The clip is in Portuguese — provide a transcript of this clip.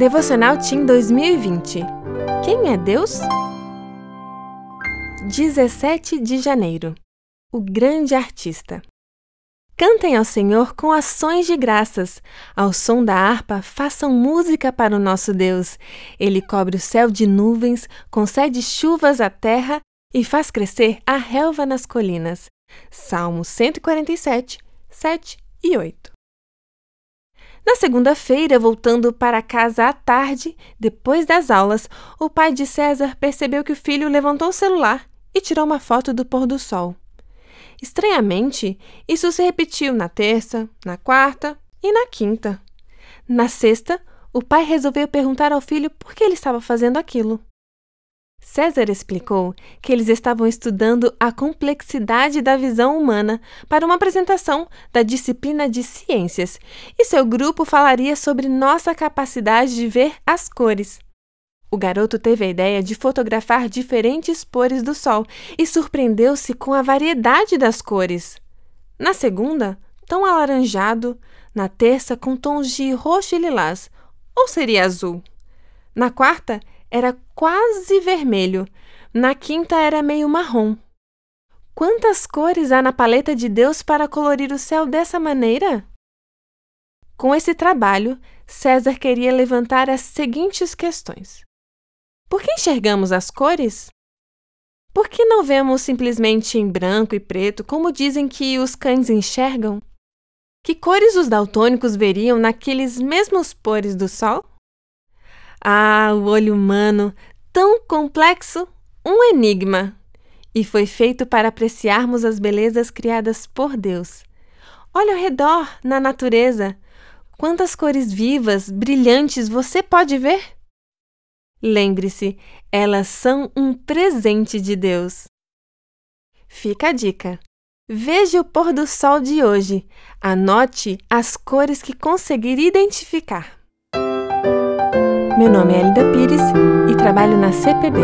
Devocional Team 2020 Quem é Deus? 17 de janeiro O grande artista. Cantem ao Senhor com ações de graças. Ao som da harpa, façam música para o nosso Deus. Ele cobre o céu de nuvens, concede chuvas à terra e faz crescer a relva nas colinas. Salmo 147, 7 e 8. Na segunda-feira, voltando para casa à tarde, depois das aulas, o pai de César percebeu que o filho levantou o celular e tirou uma foto do pôr do sol. Estranhamente, isso se repetiu na terça, na quarta e na quinta. Na sexta, o pai resolveu perguntar ao filho por que ele estava fazendo aquilo. César explicou que eles estavam estudando a complexidade da visão humana para uma apresentação da disciplina de ciências e seu grupo falaria sobre nossa capacidade de ver as cores. O garoto teve a ideia de fotografar diferentes cores do sol e surpreendeu-se com a variedade das cores. Na segunda, tom alaranjado, na terça, com tons de roxo e lilás, ou seria azul. Na quarta, era quase vermelho, na quinta era meio marrom. Quantas cores há na paleta de Deus para colorir o céu dessa maneira? Com esse trabalho, César queria levantar as seguintes questões: Por que enxergamos as cores? Por que não vemos simplesmente em branco e preto, como dizem que os cães enxergam? Que cores os daltônicos veriam naqueles mesmos pores do sol? Ah, o olho humano, tão complexo, um enigma. E foi feito para apreciarmos as belezas criadas por Deus. Olha ao redor, na natureza. Quantas cores vivas, brilhantes você pode ver? Lembre-se, elas são um presente de Deus. Fica a dica. Veja o pôr do sol de hoje. Anote as cores que conseguir identificar. Meu nome é Elida Pires e trabalho na CPB.